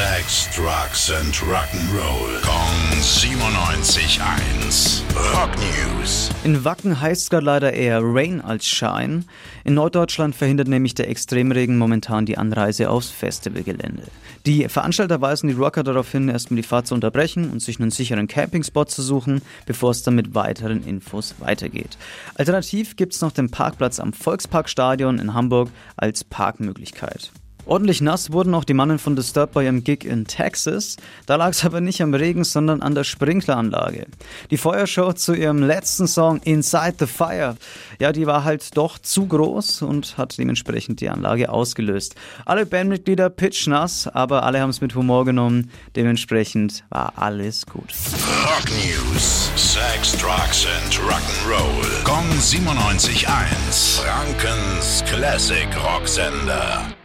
Sex, Drugs and Rock'n'Roll. Kong 97.1. Rock News. In Wacken heißt es gerade leider eher Rain als Shine. In Norddeutschland verhindert nämlich der Extremregen momentan die Anreise aufs Festivalgelände. Die Veranstalter weisen die Rocker darauf hin, erstmal die Fahrt zu unterbrechen und sich einen sicheren Campingspot zu suchen, bevor es dann mit weiteren Infos weitergeht. Alternativ gibt es noch den Parkplatz am Volksparkstadion in Hamburg als Parkmöglichkeit. Ordentlich nass wurden auch die Mannen von Disturbed bei ihrem Gig in Texas. Da lag es aber nicht am Regen, sondern an der Sprinkleranlage. Die Feuershow zu ihrem letzten Song Inside the Fire, ja, die war halt doch zu groß und hat dementsprechend die Anlage ausgelöst. Alle Bandmitglieder pitchnass, aber alle haben es mit Humor genommen. Dementsprechend war alles gut. Rock News. Sex, Drugs and Rock'n'Roll. Kong 97.1. Frankens Classic Rocksender.